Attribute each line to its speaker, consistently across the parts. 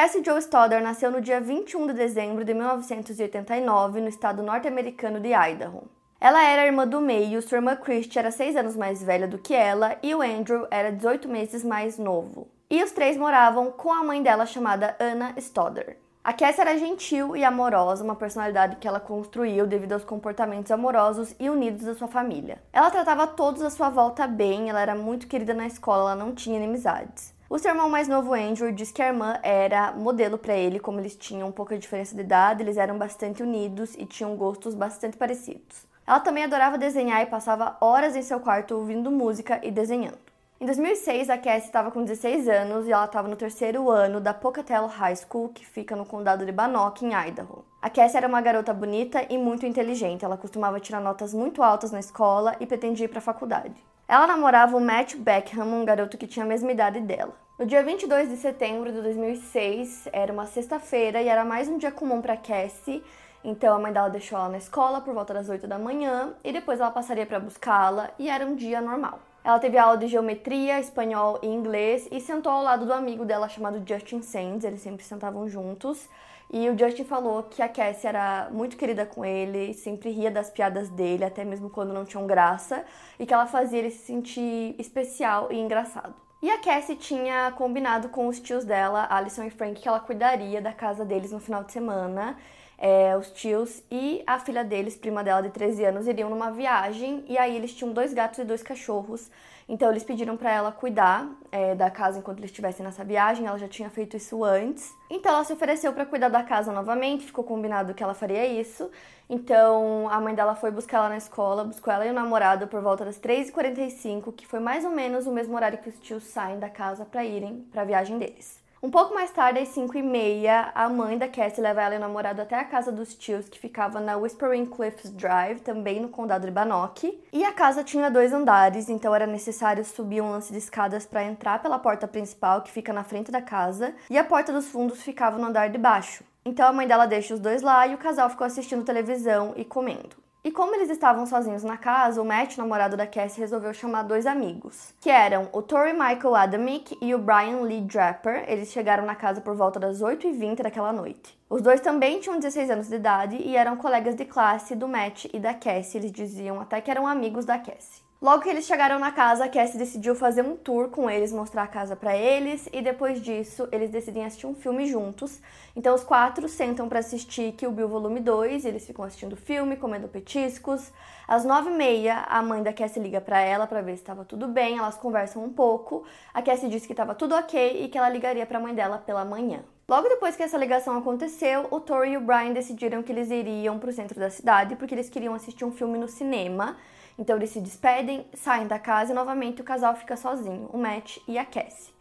Speaker 1: Cassie Joe Stoddard nasceu no dia 21 de dezembro de 1989 no estado norte-americano de Idaho. Ela era irmã do meio, sua irmã Christy era 6 anos mais velha do que ela e o Andrew era 18 meses mais novo. E os três moravam com a mãe dela chamada Anna Stoddard. A Cassie era gentil e amorosa, uma personalidade que ela construiu devido aos comportamentos amorosos e unidos da sua família. Ela tratava todos à sua volta bem, ela era muito querida na escola, ela não tinha inimizades. O seu irmão mais novo, Andrew, diz que a irmã era modelo para ele, como eles tinham pouca diferença de idade, eles eram bastante unidos e tinham gostos bastante parecidos. Ela também adorava desenhar e passava horas em seu quarto ouvindo música e desenhando. Em 2006, a Cassie estava com 16 anos e ela estava no terceiro ano da Pocatello High School, que fica no condado de Bannock, em Idaho. A Cassie era uma garota bonita e muito inteligente. Ela costumava tirar notas muito altas na escola e pretendia ir para a faculdade. Ela namorava o Matt Beckham, um garoto que tinha a mesma idade dela. No dia 22 de setembro de 2006, era uma sexta-feira e era mais um dia comum para Cassie. Então a mãe dela deixou ela na escola por volta das 8 da manhã e depois ela passaria para buscá-la e era um dia normal. Ela teve aula de geometria, espanhol e inglês e sentou ao lado do amigo dela chamado Justin Sands, eles sempre sentavam juntos. E o Justin falou que a Cassie era muito querida com ele, sempre ria das piadas dele, até mesmo quando não tinham graça, e que ela fazia ele se sentir especial e engraçado. E a Cassie tinha combinado com os tios dela, Alison e Frank, que ela cuidaria da casa deles no final de semana. É, os tios e a filha deles, prima dela de 13 anos, iriam numa viagem e aí eles tinham dois gatos e dois cachorros então eles pediram para ela cuidar é, da casa enquanto eles estivessem nessa viagem. Ela já tinha feito isso antes. Então ela se ofereceu para cuidar da casa novamente. Ficou combinado que ela faria isso. Então a mãe dela foi buscar ela na escola, buscou ela e o namorado por volta das 3h45, que foi mais ou menos o mesmo horário que os tios saem da casa para irem para a viagem deles. Um pouco mais tarde, às 5 e meia, a mãe da Cassie leva ela e o namorado até a casa dos tios, que ficava na Whispering Cliffs Drive, também no condado de Bannock. E a casa tinha dois andares, então era necessário subir um lance de escadas para entrar pela porta principal, que fica na frente da casa, e a porta dos fundos ficava no andar de baixo. Então a mãe dela deixa os dois lá e o casal ficou assistindo televisão e comendo. E como eles estavam sozinhos na casa, o Matt, namorado da Cassie, resolveu chamar dois amigos, que eram o Tori Michael Adamick e o Brian Lee Draper. Eles chegaram na casa por volta das 8h20 daquela noite. Os dois também tinham 16 anos de idade e eram colegas de classe do Matt e da Cassie. Eles diziam até que eram amigos da Cassie. Logo que eles chegaram na casa, a Cassie decidiu fazer um tour com eles, mostrar a casa para eles e depois disso eles decidem assistir um filme juntos. Então os quatro sentam para assistir Kill Bill Volume 2, eles ficam assistindo o filme, comendo petiscos. Às nove e meia, a mãe da Cassie liga para ela para ver se estava tudo bem, elas conversam um pouco. A Cassie disse que estava tudo ok e que ela ligaria para a mãe dela pela manhã. Logo depois que essa ligação aconteceu, o Tori e o Brian decidiram que eles iriam para o centro da cidade porque eles queriam assistir um filme no cinema. Então eles se despedem, saem da casa e novamente o casal fica sozinho, o Matt e a Cassie.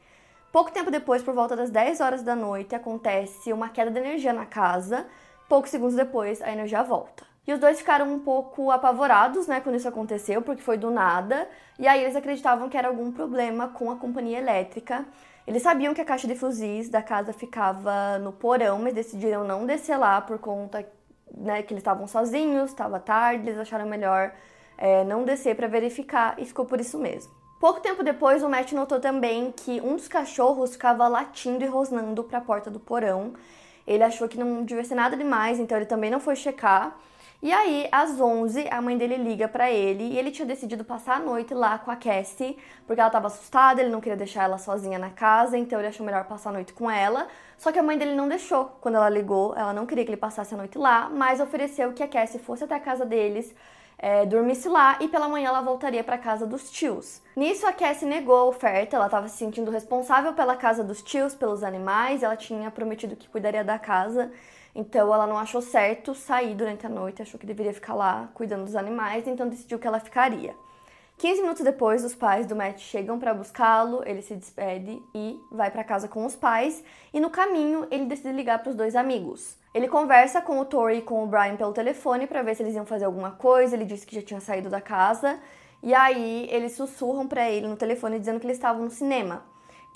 Speaker 1: Pouco tempo depois, por volta das 10 horas da noite, acontece uma queda de energia na casa. Poucos segundos depois, a energia volta. E os dois ficaram um pouco apavorados, né, quando isso aconteceu, porque foi do nada. E aí eles acreditavam que era algum problema com a companhia elétrica. Eles sabiam que a caixa de fuzis da casa ficava no porão, mas decidiram não descer lá por conta né, que eles estavam sozinhos, estava tarde, eles acharam melhor é, não descer para verificar e ficou por isso mesmo. Pouco tempo depois, o Matt notou também que um dos cachorros ficava latindo e rosnando para a porta do porão. Ele achou que não devia ser nada demais, então ele também não foi checar. E aí, às 11, a mãe dele liga para ele e ele tinha decidido passar a noite lá com a Cassie, porque ela tava assustada, ele não queria deixar ela sozinha na casa, então ele achou melhor passar a noite com ela. Só que a mãe dele não deixou quando ela ligou, ela não queria que ele passasse a noite lá, mas ofereceu que a Cassie fosse até a casa deles, é, dormisse lá e pela manhã ela voltaria para casa dos tios. Nisso a Cassie negou a oferta, ela estava se sentindo responsável pela casa dos tios, pelos animais, ela tinha prometido que cuidaria da casa. Então ela não achou certo sair durante a noite, achou que deveria ficar lá cuidando dos animais, então decidiu que ela ficaria. 15 minutos depois, os pais do Matt chegam para buscá-lo, ele se despede e vai para casa com os pais, e no caminho ele decide ligar para os dois amigos. Ele conversa com o Tori e com o Brian pelo telefone para ver se eles iam fazer alguma coisa, ele disse que já tinha saído da casa, e aí eles sussurram para ele no telefone dizendo que eles estavam no cinema.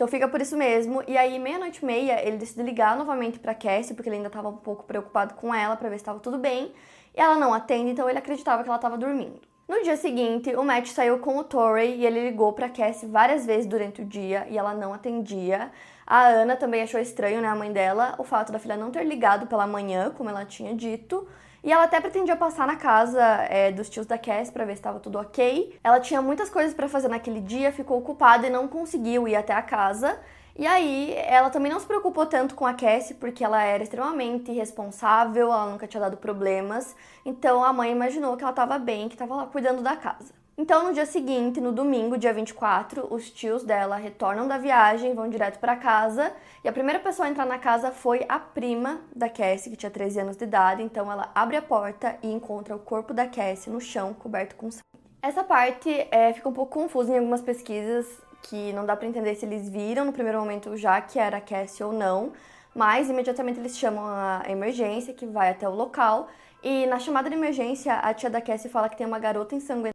Speaker 1: Então fica por isso mesmo. E aí, meia-noite e meia, ele decide ligar novamente pra Cassie, porque ele ainda estava um pouco preocupado com ela para ver se estava tudo bem. E ela não atende, então ele acreditava que ela estava dormindo. No dia seguinte, o Matt saiu com o Torrey e ele ligou para Cassie várias vezes durante o dia e ela não atendia. A Ana também achou estranho, né, a mãe dela, o fato da filha não ter ligado pela manhã, como ela tinha dito. E ela até pretendia passar na casa é, dos tios da Cass para ver se estava tudo ok. Ela tinha muitas coisas para fazer naquele dia, ficou ocupada e não conseguiu ir até a casa. E aí, ela também não se preocupou tanto com a Cassie, porque ela era extremamente responsável, ela nunca tinha dado problemas. Então, a mãe imaginou que ela estava bem, que estava lá cuidando da casa. Então, no dia seguinte, no domingo, dia 24, os tios dela retornam da viagem, vão direto para casa, e a primeira pessoa a entrar na casa foi a prima da Cassie, que tinha 13 anos de idade. Então, ela abre a porta e encontra o corpo da Cassie no chão, coberto com sangue. Essa parte é, fica um pouco confusa em algumas pesquisas, que não dá para entender se eles viram no primeiro momento já que era a Cassie ou não, mas imediatamente eles chamam a emergência, que vai até o local, e na chamada de emergência, a tia da Cassie fala que tem uma garota ensanguentada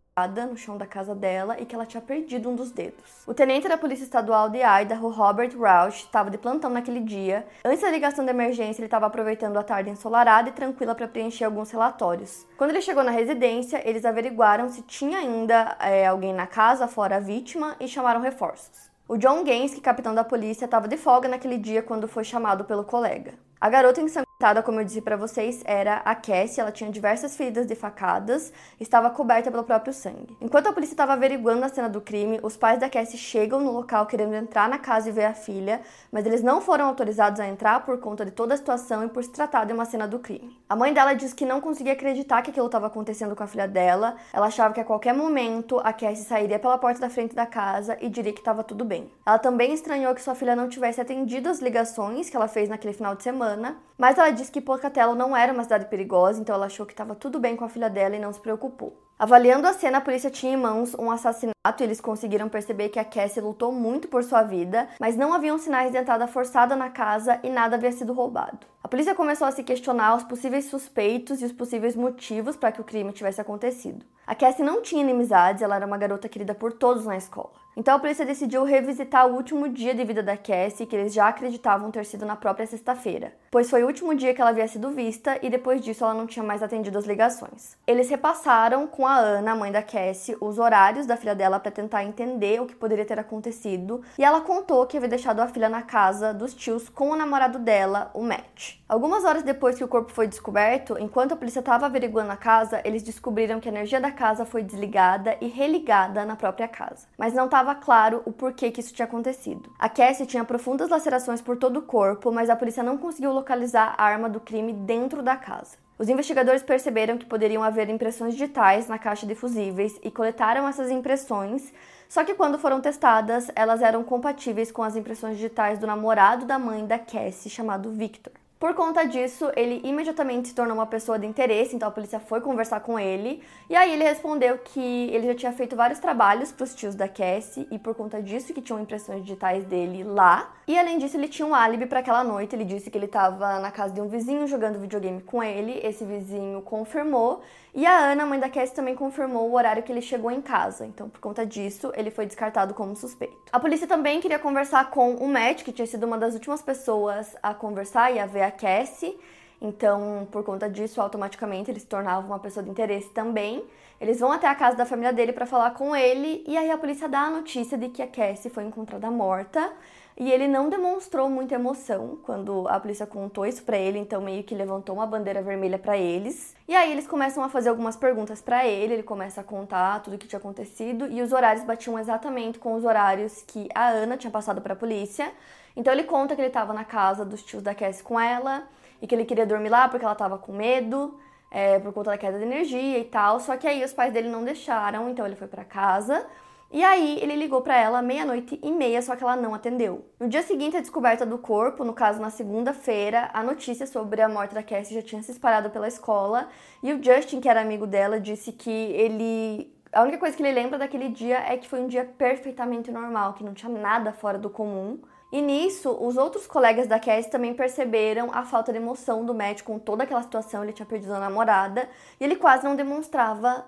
Speaker 1: no chão da casa dela e que ela tinha perdido um dos dedos. O tenente da Polícia Estadual de Idaho, Robert Rausch, estava de plantão naquele dia. Antes da ligação de emergência, ele estava aproveitando a tarde ensolarada e tranquila para preencher alguns relatórios. Quando ele chegou na residência, eles averiguaram se tinha ainda é, alguém na casa fora a vítima e chamaram reforços. O John Gaines, capitão da polícia, estava de folga naquele dia quando foi chamado pelo colega. A garota ensanguentada, como eu disse para vocês, era a Cassie. Ela tinha diversas feridas de facadas, estava coberta pelo próprio sangue. Enquanto a polícia estava averiguando a cena do crime, os pais da Cassie chegam no local querendo entrar na casa e ver a filha, mas eles não foram autorizados a entrar por conta de toda a situação e por se tratar de uma cena do crime. A mãe dela diz que não conseguia acreditar que aquilo estava acontecendo com a filha dela. Ela achava que a qualquer momento a Cassie sairia pela porta da frente da casa e diria que estava tudo bem. Ela também estranhou que sua filha não tivesse atendido as ligações que ela fez naquele final de semana, mas ela disse que Pocatello não era uma cidade perigosa, então ela achou que estava tudo bem com a filha dela e não se preocupou. Avaliando a cena, a polícia tinha em mãos um assassinato e eles conseguiram perceber que a Cassie lutou muito por sua vida, mas não haviam sinais de entrada forçada na casa e nada havia sido roubado. A polícia começou a se questionar os possíveis suspeitos e os possíveis motivos para que o crime tivesse acontecido. A Cassie não tinha inimizades, ela era uma garota querida por todos na escola. Então a polícia decidiu revisitar o último dia de vida da Cassie, que eles já acreditavam ter sido na própria sexta-feira, pois foi o último dia que ela havia sido vista e depois disso ela não tinha mais atendido as ligações. Eles repassaram com a Ana, mãe da Cassie, os horários da filha dela para tentar entender o que poderia ter acontecido, e ela contou que havia deixado a filha na casa dos tios com o namorado dela, o Matt. Algumas horas depois que o corpo foi descoberto, enquanto a polícia estava averiguando a casa, eles descobriram que a energia da casa foi desligada e religada na própria casa. Mas não estava claro o porquê que isso tinha acontecido. A Cassie tinha profundas lacerações por todo o corpo, mas a polícia não conseguiu localizar a arma do crime dentro da casa. Os investigadores perceberam que poderiam haver impressões digitais na caixa de fusíveis e coletaram essas impressões, só que quando foram testadas, elas eram compatíveis com as impressões digitais do namorado da mãe da Cassie, chamado Victor. Por conta disso, ele imediatamente se tornou uma pessoa de interesse, então a polícia foi conversar com ele. E aí ele respondeu que ele já tinha feito vários trabalhos para os tios da Cassie e por conta disso que tinham impressões digitais dele lá. E além disso, ele tinha um álibi para aquela noite. Ele disse que ele estava na casa de um vizinho jogando videogame com ele. Esse vizinho confirmou. E a Ana, mãe da Cassie, também confirmou o horário que ele chegou em casa. Então, por conta disso, ele foi descartado como suspeito. A polícia também queria conversar com o Matt, que tinha sido uma das últimas pessoas a conversar e a ver a Cassie. Então, por conta disso, automaticamente ele se tornava uma pessoa de interesse também. Eles vão até a casa da família dele para falar com ele, e aí a polícia dá a notícia de que a Cassie foi encontrada morta e ele não demonstrou muita emoção quando a polícia contou isso para ele, então meio que levantou uma bandeira vermelha para eles. E aí eles começam a fazer algumas perguntas para ele, ele começa a contar tudo o que tinha acontecido e os horários batiam exatamente com os horários que a Ana tinha passado para a polícia. Então ele conta que ele estava na casa dos tios da Cassie com ela e que ele queria dormir lá porque ela estava com medo. É, por conta da queda de energia e tal, só que aí os pais dele não deixaram, então ele foi para casa e aí ele ligou para ela meia-noite e meia, só que ela não atendeu. No dia seguinte, a descoberta do corpo, no caso na segunda-feira, a notícia sobre a morte da Cassie já tinha se espalhado pela escola, e o Justin, que era amigo dela, disse que ele a única coisa que ele lembra daquele dia é que foi um dia perfeitamente normal, que não tinha nada fora do comum. E nisso, os outros colegas da Cassie também perceberam a falta de emoção do Matt com toda aquela situação. Ele tinha perdido a namorada e ele quase não demonstrava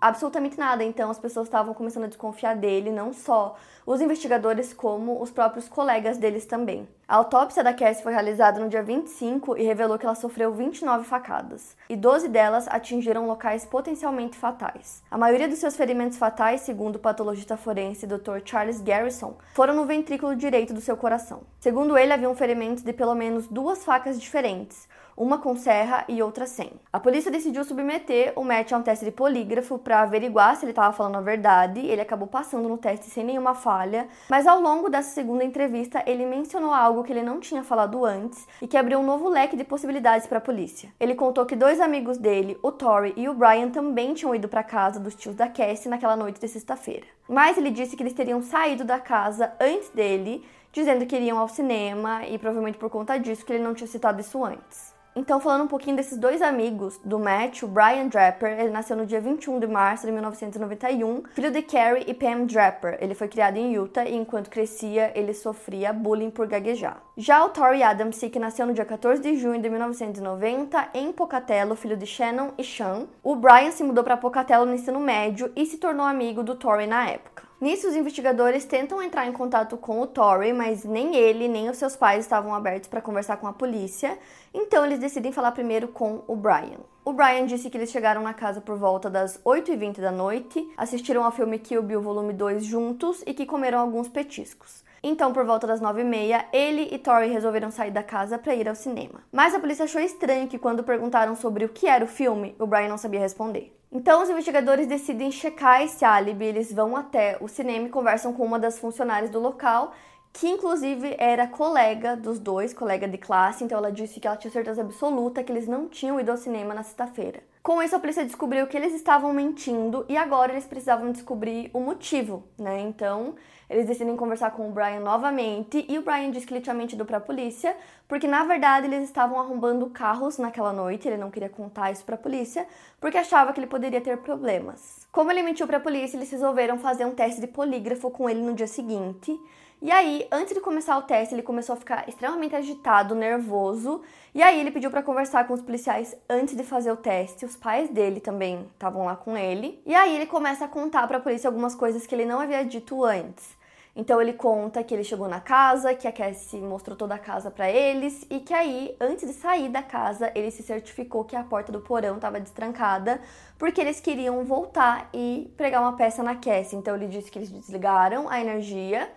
Speaker 1: absolutamente nada. Então as pessoas estavam começando a desconfiar dele, não só os investigadores, como os próprios colegas deles também. A autópsia da Cassie foi realizada no dia 25 e revelou que ela sofreu 29 facadas, e 12 delas atingiram locais potencialmente fatais. A maioria dos seus ferimentos fatais, segundo o patologista forense Dr. Charles Garrison, foram no ventrículo direito do seu coração. Segundo ele, haviam ferimentos de pelo menos duas facas diferentes, uma com serra e outra sem. A polícia decidiu submeter o Matt a um teste de polígrafo para averiguar se ele estava falando a verdade. Ele acabou passando no teste sem nenhuma falha, mas ao longo dessa segunda entrevista ele mencionou algo que ele não tinha falado antes e que abriu um novo leque de possibilidades para a polícia. Ele contou que dois amigos dele, o Tory e o Brian, também tinham ido para casa dos tios da Cassie naquela noite de sexta-feira. Mas ele disse que eles teriam saído da casa antes dele, dizendo que iriam ao cinema e provavelmente por conta disso que ele não tinha citado isso antes. Então, falando um pouquinho desses dois amigos do Matt, o Brian Draper, ele nasceu no dia 21 de março de 1991, filho de Carrie e Pam Draper. Ele foi criado em Utah e enquanto crescia, ele sofria bullying por gaguejar. Já o Tori Adams, que nasceu no dia 14 de junho de 1990 em Pocatello, filho de Shannon e Sean, o Brian se mudou para Pocatello no ensino médio e se tornou amigo do Tori na época. Nisso, os investigadores tentam entrar em contato com o Torrey, mas nem ele nem os seus pais estavam abertos para conversar com a polícia, então eles decidem falar primeiro com o Brian. O Brian disse que eles chegaram na casa por volta das 8h20 da noite, assistiram ao filme Kill Bill Volume 2 juntos e que comeram alguns petiscos. Então, por volta das 9h30, ele e Tori resolveram sair da casa para ir ao cinema. Mas a polícia achou estranho que, quando perguntaram sobre o que era o filme, o Brian não sabia responder. Então, os investigadores decidem checar esse álibi. Eles vão até o cinema e conversam com uma das funcionárias do local, que inclusive era colega dos dois, colega de classe. Então, ela disse que ela tinha certeza absoluta que eles não tinham ido ao cinema na sexta-feira. Com isso, a polícia descobriu que eles estavam mentindo e agora eles precisavam descobrir o motivo, né? Então, eles decidem conversar com o Brian novamente e o Brian diz que ele tinha mentido para a polícia, porque na verdade eles estavam arrombando carros naquela noite, ele não queria contar isso para a polícia, porque achava que ele poderia ter problemas. Como ele mentiu para a polícia, eles resolveram fazer um teste de polígrafo com ele no dia seguinte. E aí, antes de começar o teste, ele começou a ficar extremamente agitado, nervoso. E aí, ele pediu para conversar com os policiais antes de fazer o teste. Os pais dele também estavam lá com ele. E aí, ele começa a contar para a polícia algumas coisas que ele não havia dito antes. Então ele conta que ele chegou na casa, que a Cassie mostrou toda a casa para eles e que aí, antes de sair da casa, ele se certificou que a porta do porão estava destrancada, porque eles queriam voltar e pregar uma peça na Cassie. Então ele disse que eles desligaram a energia,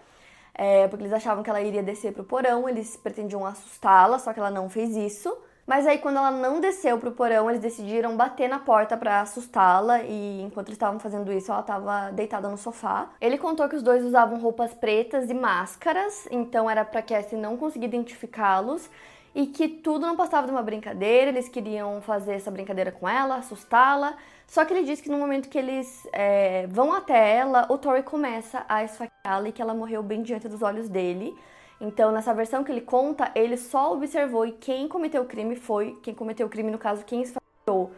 Speaker 1: é, porque eles achavam que ela iria descer pro porão, eles pretendiam assustá-la, só que ela não fez isso. Mas aí, quando ela não desceu pro porão, eles decidiram bater na porta para assustá-la. E enquanto estavam fazendo isso, ela estava deitada no sofá. Ele contou que os dois usavam roupas pretas e máscaras, então era para que Cassie não conseguisse identificá-los. E que tudo não passava de uma brincadeira, eles queriam fazer essa brincadeira com ela, assustá-la. Só que ele disse que no momento que eles é, vão até ela, o Tori começa a esfaqueá-la e que ela morreu bem diante dos olhos dele. Então, nessa versão que ele conta, ele só observou e quem cometeu o crime foi, quem cometeu o crime, no caso, quem esfaqueou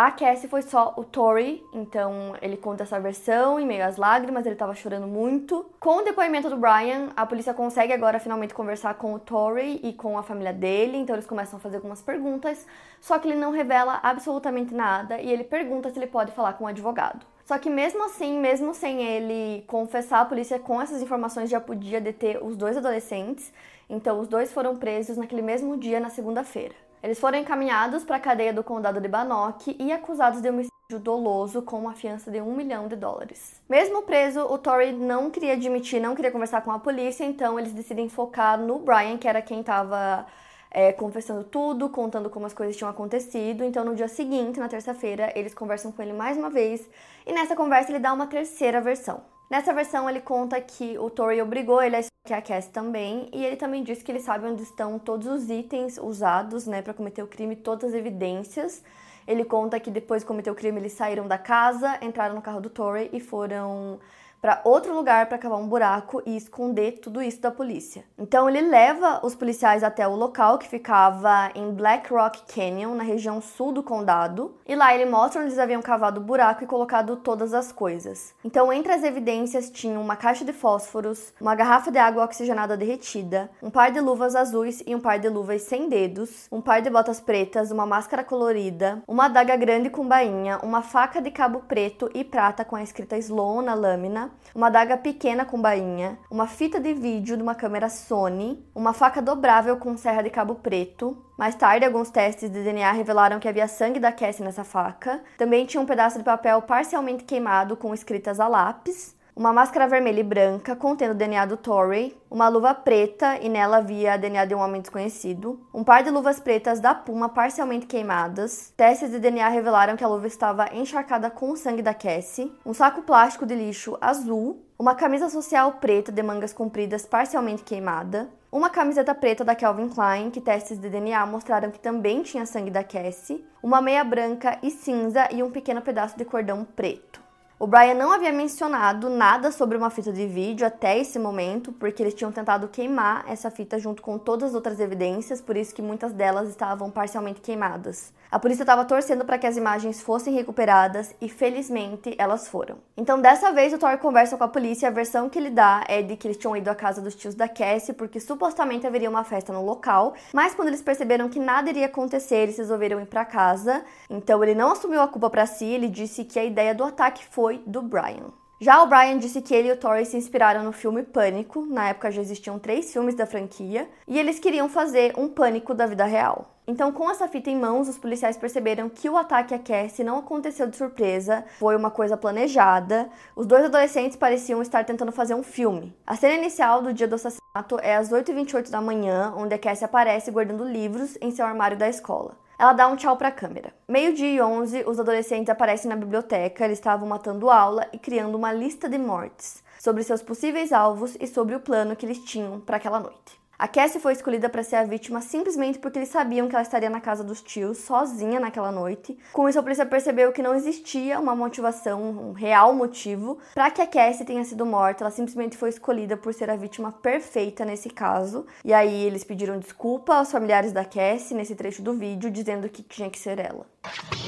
Speaker 1: a Cassie foi só o Tori, então ele conta essa versão em meio às lágrimas, ele tava chorando muito. Com o depoimento do Brian, a polícia consegue agora finalmente conversar com o Tori e com a família dele, então eles começam a fazer algumas perguntas, só que ele não revela absolutamente nada e ele pergunta se ele pode falar com o um advogado. Só que mesmo assim, mesmo sem ele confessar, a polícia com essas informações já podia deter os dois adolescentes. Então os dois foram presos naquele mesmo dia, na segunda-feira. Eles foram encaminhados para a cadeia do condado de Bannock e acusados de homicídio doloso com uma fiança de um milhão de dólares. Mesmo preso, o Tory não queria admitir, não queria conversar com a polícia, então eles decidem focar no Brian, que era quem estava é, confessando tudo, contando como as coisas tinham acontecido. Então, no dia seguinte, na terça-feira, eles conversam com ele mais uma vez e nessa conversa ele dá uma terceira versão. Nessa versão, ele conta que o Tory obrigou ele a esquecer a Cass também, e ele também disse que ele sabe onde estão todos os itens usados né, para cometer o crime, todas as evidências. Ele conta que depois de cometer o crime, eles saíram da casa, entraram no carro do Tory e foram para outro lugar para cavar um buraco e esconder tudo isso da polícia. Então ele leva os policiais até o local que ficava em Black Rock Canyon, na região sul do condado, e lá ele mostra onde eles haviam cavado o buraco e colocado todas as coisas. Então entre as evidências tinham uma caixa de fósforos, uma garrafa de água oxigenada derretida, um par de luvas azuis e um par de luvas sem dedos, um par de botas pretas, uma máscara colorida, uma adaga grande com bainha, uma faca de cabo preto e prata com a escrita Slow na lâmina, uma adaga pequena com bainha, uma fita de vídeo de uma câmera Sony, uma faca dobrável com serra de cabo preto. Mais tarde, alguns testes de DNA revelaram que havia sangue da Cassie nessa faca. Também tinha um pedaço de papel parcialmente queimado com escritas a lápis uma máscara vermelha e branca contendo o DNA do Torrey, uma luva preta e nela havia DNA de um homem desconhecido, um par de luvas pretas da Puma parcialmente queimadas, testes de DNA revelaram que a luva estava encharcada com o sangue da Cassie, um saco plástico de lixo azul, uma camisa social preta de mangas compridas parcialmente queimada, uma camiseta preta da Calvin Klein, que testes de DNA mostraram que também tinha sangue da Cassie, uma meia branca e cinza e um pequeno pedaço de cordão preto. O Brian não havia mencionado nada sobre uma fita de vídeo até esse momento, porque eles tinham tentado queimar essa fita junto com todas as outras evidências, por isso que muitas delas estavam parcialmente queimadas. A polícia estava torcendo para que as imagens fossem recuperadas e felizmente elas foram. Então dessa vez o Thor conversa com a polícia e a versão que ele dá é de que eles tinham ido à casa dos tios da Cassie porque supostamente haveria uma festa no local, mas quando eles perceberam que nada iria acontecer, eles resolveram ir para casa. Então ele não assumiu a culpa para si, ele disse que a ideia do ataque foi do Brian. Já o Brian disse que ele e o Tori se inspiraram no filme Pânico, na época já existiam três filmes da franquia, e eles queriam fazer um pânico da vida real. Então, com essa fita em mãos, os policiais perceberam que o ataque a Cassie não aconteceu de surpresa, foi uma coisa planejada. Os dois adolescentes pareciam estar tentando fazer um filme. A cena inicial do dia do assassinato é às 8h28 da manhã, onde a Cassie aparece guardando livros em seu armário da escola. Ela dá um tchau para a câmera. Meio-dia e 11, os adolescentes aparecem na biblioteca. Eles estavam matando aula e criando uma lista de mortes sobre seus possíveis alvos e sobre o plano que eles tinham para aquela noite. A Cassie foi escolhida para ser a vítima simplesmente porque eles sabiam que ela estaria na casa dos tios, sozinha naquela noite. Com isso, a polícia percebeu que não existia uma motivação, um real motivo para que a Cassie tenha sido morta. Ela simplesmente foi escolhida por ser a vítima perfeita nesse caso. E aí eles pediram desculpa aos familiares da Cassie nesse trecho do vídeo, dizendo que tinha que ser ela.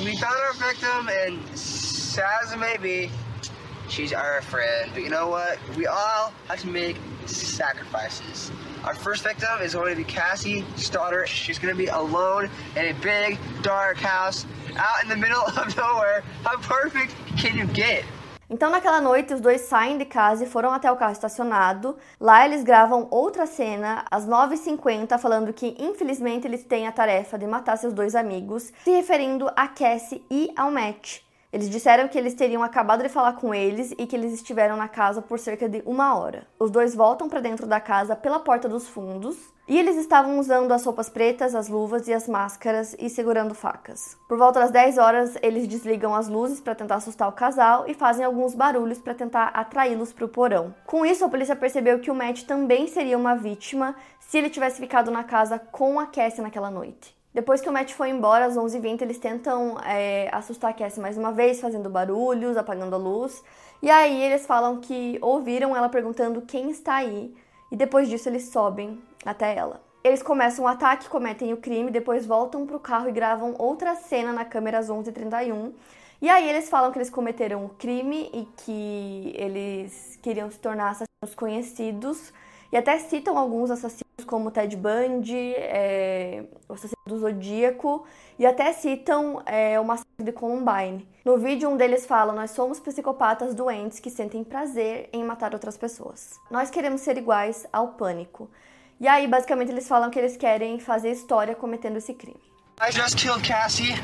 Speaker 1: We found our victim and as it she's our friend. But you know what? We all have to make sacrifices. Our first victim is going to be. She's going to be alone in a big, dark house out in the middle of nowhere. How perfect can you get? Então, naquela noite, os dois saem de casa e foram até o carro estacionado. Lá, eles gravam outra cena, às 9h50, falando que, infelizmente, eles têm a tarefa de matar seus dois amigos, se referindo a Cassie e ao Matt. Eles disseram que eles teriam acabado de falar com eles e que eles estiveram na casa por cerca de uma hora. Os dois voltam para dentro da casa pela porta dos fundos e eles estavam usando as roupas pretas, as luvas e as máscaras e segurando facas. Por volta das 10 horas, eles desligam as luzes para tentar assustar o casal e fazem alguns barulhos para tentar atraí-los para o porão. Com isso, a polícia percebeu que o Matt também seria uma vítima se ele tivesse ficado na casa com a Cassie naquela noite. Depois que o Matt foi embora, às 11h20, eles tentam é, assustar a Cassie mais uma vez, fazendo barulhos, apagando a luz. E aí eles falam que ouviram ela perguntando quem está aí. E depois disso eles sobem até ela. Eles começam o ataque, cometem o crime, depois voltam pro carro e gravam outra cena na câmera às 11h31. E aí eles falam que eles cometeram o crime e que eles queriam se tornar assassinos conhecidos. E até citam alguns assassinos como Ted Bundy, é, o assassino do Zodíaco, e até citam é, o massacre de Columbine. No vídeo, um deles fala: Nós somos psicopatas doentes que sentem prazer em matar outras pessoas. Nós queremos ser iguais ao pânico. E aí, basicamente, eles falam que eles querem fazer história cometendo esse crime. I just killed Cassie.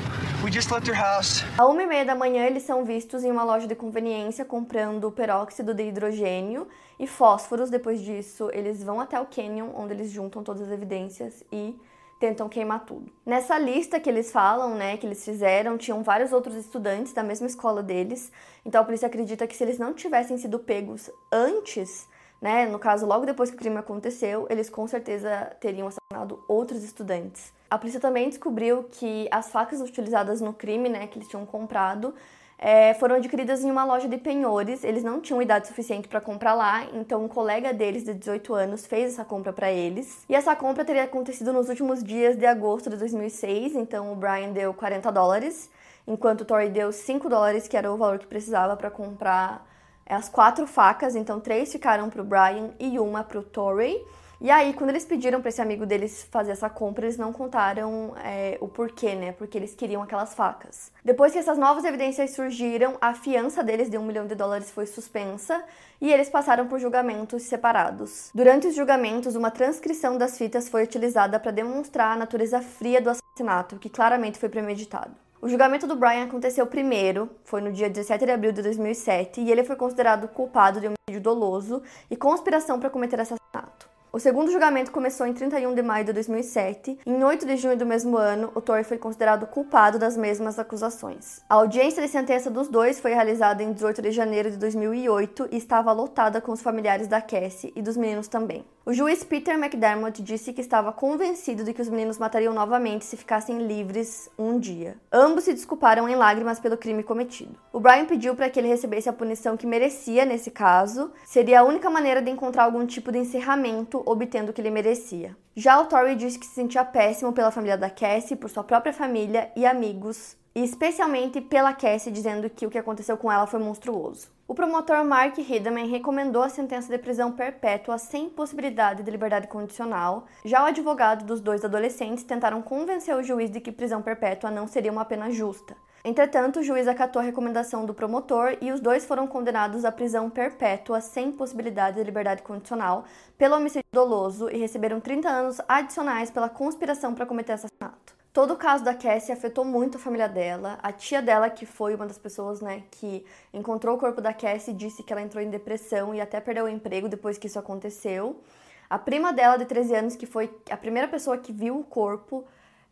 Speaker 1: We just left your house. À uma e meia da manhã, eles são vistos em uma loja de conveniência comprando peróxido de hidrogênio e fósforos. Depois disso, eles vão até o canyon, onde eles juntam todas as evidências e tentam queimar tudo. Nessa lista que eles falam, né, que eles fizeram, tinham vários outros estudantes da mesma escola deles. Então a polícia acredita que se eles não tivessem sido pegos antes, né, no caso logo depois que o crime aconteceu, eles com certeza teriam assassinado outros estudantes. A polícia também descobriu que as facas utilizadas no crime, né, que eles tinham comprado, é, foram adquiridas em uma loja de penhores. Eles não tinham idade suficiente para comprar lá, então um colega deles de 18 anos fez essa compra para eles. E essa compra teria acontecido nos últimos dias de agosto de 2006, então o Brian deu 40 dólares, enquanto o Tori deu 5 dólares, que era o valor que precisava para comprar as quatro facas. Então três ficaram para o Brian e uma para o Tori. E aí, quando eles pediram para esse amigo deles fazer essa compra, eles não contaram é, o porquê, né? Porque eles queriam aquelas facas. Depois que essas novas evidências surgiram, a fiança deles de um milhão de dólares foi suspensa e eles passaram por julgamentos separados. Durante os julgamentos, uma transcrição das fitas foi utilizada para demonstrar a natureza fria do assassinato, que claramente foi premeditado. O julgamento do Brian aconteceu primeiro, foi no dia 17 de abril de 2007, e ele foi considerado culpado de homicídio doloso e conspiração para cometer assassinato. O segundo julgamento começou em 31 de maio de 2007. Em 8 de junho do mesmo ano, o Tory foi considerado culpado das mesmas acusações. A audiência de sentença dos dois foi realizada em 18 de janeiro de 2008 e estava lotada com os familiares da Cassie e dos meninos também. O juiz Peter McDermott disse que estava convencido de que os meninos matariam novamente se ficassem livres um dia. Ambos se desculparam em lágrimas pelo crime cometido. O Brian pediu para que ele recebesse a punição que merecia nesse caso. Seria a única maneira de encontrar algum tipo de encerramento, obtendo o que ele merecia. Já o Tory disse que se sentia péssimo pela família da Cassie, por sua própria família e amigos, e especialmente pela Cassie, dizendo que o que aconteceu com ela foi monstruoso. O promotor Mark Hideman recomendou a sentença de prisão perpétua sem possibilidade de liberdade condicional. Já o advogado dos dois adolescentes tentaram convencer o juiz de que prisão perpétua não seria uma pena justa. Entretanto, o juiz acatou a recomendação do promotor e os dois foram condenados à prisão perpétua sem possibilidade de liberdade condicional pelo homicídio doloso e receberam 30 anos adicionais pela conspiração para cometer assassinato. Todo o caso da Cassie afetou muito a família dela. A tia dela, que foi uma das pessoas, né, que encontrou o corpo da Cassie, disse que ela entrou em depressão e até perdeu o emprego depois que isso aconteceu. A prima dela, de 13 anos, que foi a primeira pessoa que viu o corpo,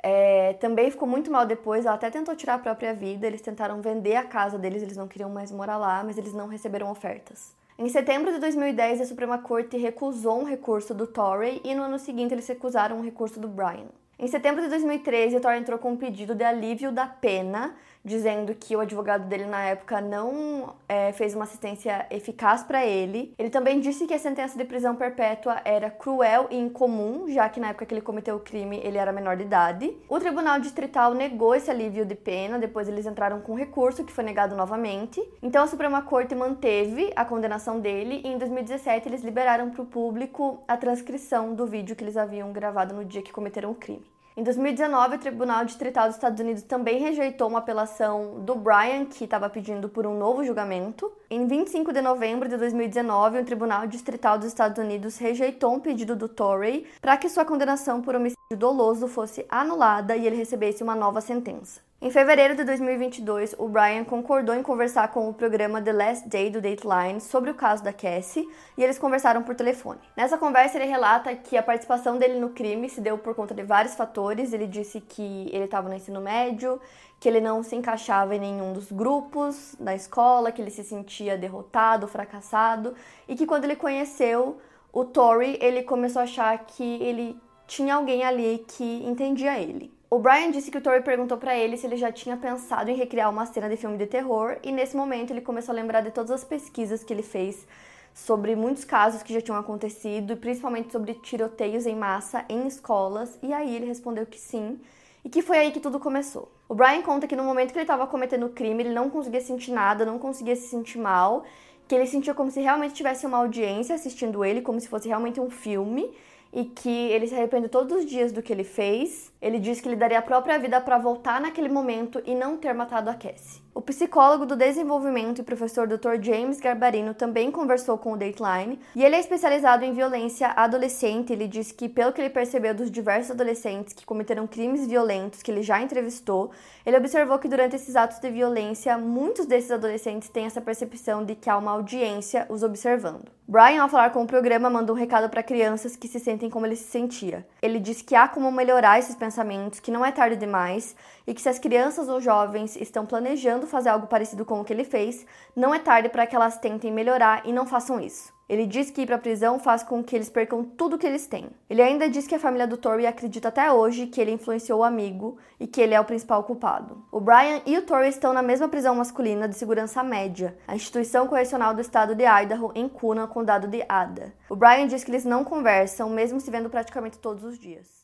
Speaker 1: é, também ficou muito mal depois. Ela até tentou tirar a própria vida. Eles tentaram vender a casa deles, eles não queriam mais morar lá, mas eles não receberam ofertas. Em setembro de 2010, a Suprema Corte recusou um recurso do Torrey e no ano seguinte eles recusaram um recurso do Brian. Em setembro de 2013, o Thor entrou com um pedido de alívio da pena, dizendo que o advogado dele na época não é, fez uma assistência eficaz para ele. Ele também disse que a sentença de prisão perpétua era cruel e incomum, já que na época que ele cometeu o crime ele era menor de idade. O Tribunal Distrital negou esse alívio de pena, depois eles entraram com recurso que foi negado novamente. Então a Suprema Corte manteve a condenação dele e em 2017 eles liberaram para o público a transcrição do vídeo que eles haviam gravado no dia que cometeram o crime. Em 2019, o Tribunal Distrital dos Estados Unidos também rejeitou uma apelação do Brian, que estava pedindo por um novo julgamento. Em 25 de novembro de 2019, o Tribunal Distrital dos Estados Unidos rejeitou um pedido do Torrey para que sua condenação por homicídio doloso fosse anulada e ele recebesse uma nova sentença. Em fevereiro de 2022, o Brian concordou em conversar com o programa The Last Day do Dateline sobre o caso da Cassie e eles conversaram por telefone. Nessa conversa, ele relata que a participação dele no crime se deu por conta de vários fatores. Ele disse que ele estava no ensino médio, que ele não se encaixava em nenhum dos grupos da escola, que ele se sentia derrotado, fracassado e que quando ele conheceu o Tory, ele começou a achar que ele tinha alguém ali que entendia ele. O Brian disse que o Tori perguntou para ele se ele já tinha pensado em recriar uma cena de filme de terror, e nesse momento ele começou a lembrar de todas as pesquisas que ele fez sobre muitos casos que já tinham acontecido, principalmente sobre tiroteios em massa em escolas, e aí ele respondeu que sim, e que foi aí que tudo começou. O Brian conta que no momento que ele estava cometendo o crime, ele não conseguia sentir nada, não conseguia se sentir mal, que ele sentia como se realmente tivesse uma audiência assistindo ele, como se fosse realmente um filme, e que ele se arrepende todos os dias do que ele fez. Ele diz que ele daria a própria vida para voltar naquele momento e não ter matado a Cassie. O psicólogo do desenvolvimento e professor Dr. James Garbarino também conversou com o Dateline e ele é especializado em violência adolescente. Ele diz que, pelo que ele percebeu dos diversos adolescentes que cometeram crimes violentos que ele já entrevistou, ele observou que durante esses atos de violência, muitos desses adolescentes têm essa percepção de que há uma audiência os observando. Brian, ao falar com o programa, mandou um recado para crianças que se sentem como ele se sentia. Ele diz que há como melhorar esses pensamentos, que não é tarde demais e que se as crianças ou jovens estão planejando fazer algo parecido com o que ele fez, não é tarde para que elas tentem melhorar e não façam isso. Ele diz que ir para a prisão faz com que eles percam tudo que eles têm. Ele ainda diz que a família do Tory acredita até hoje que ele influenciou o amigo e que ele é o principal culpado. O Brian e o Tory estão na mesma prisão masculina de segurança média, a instituição correcional do estado de Idaho, em Kuna, condado de Ada. O Brian diz que eles não conversam, mesmo se vendo praticamente todos os dias.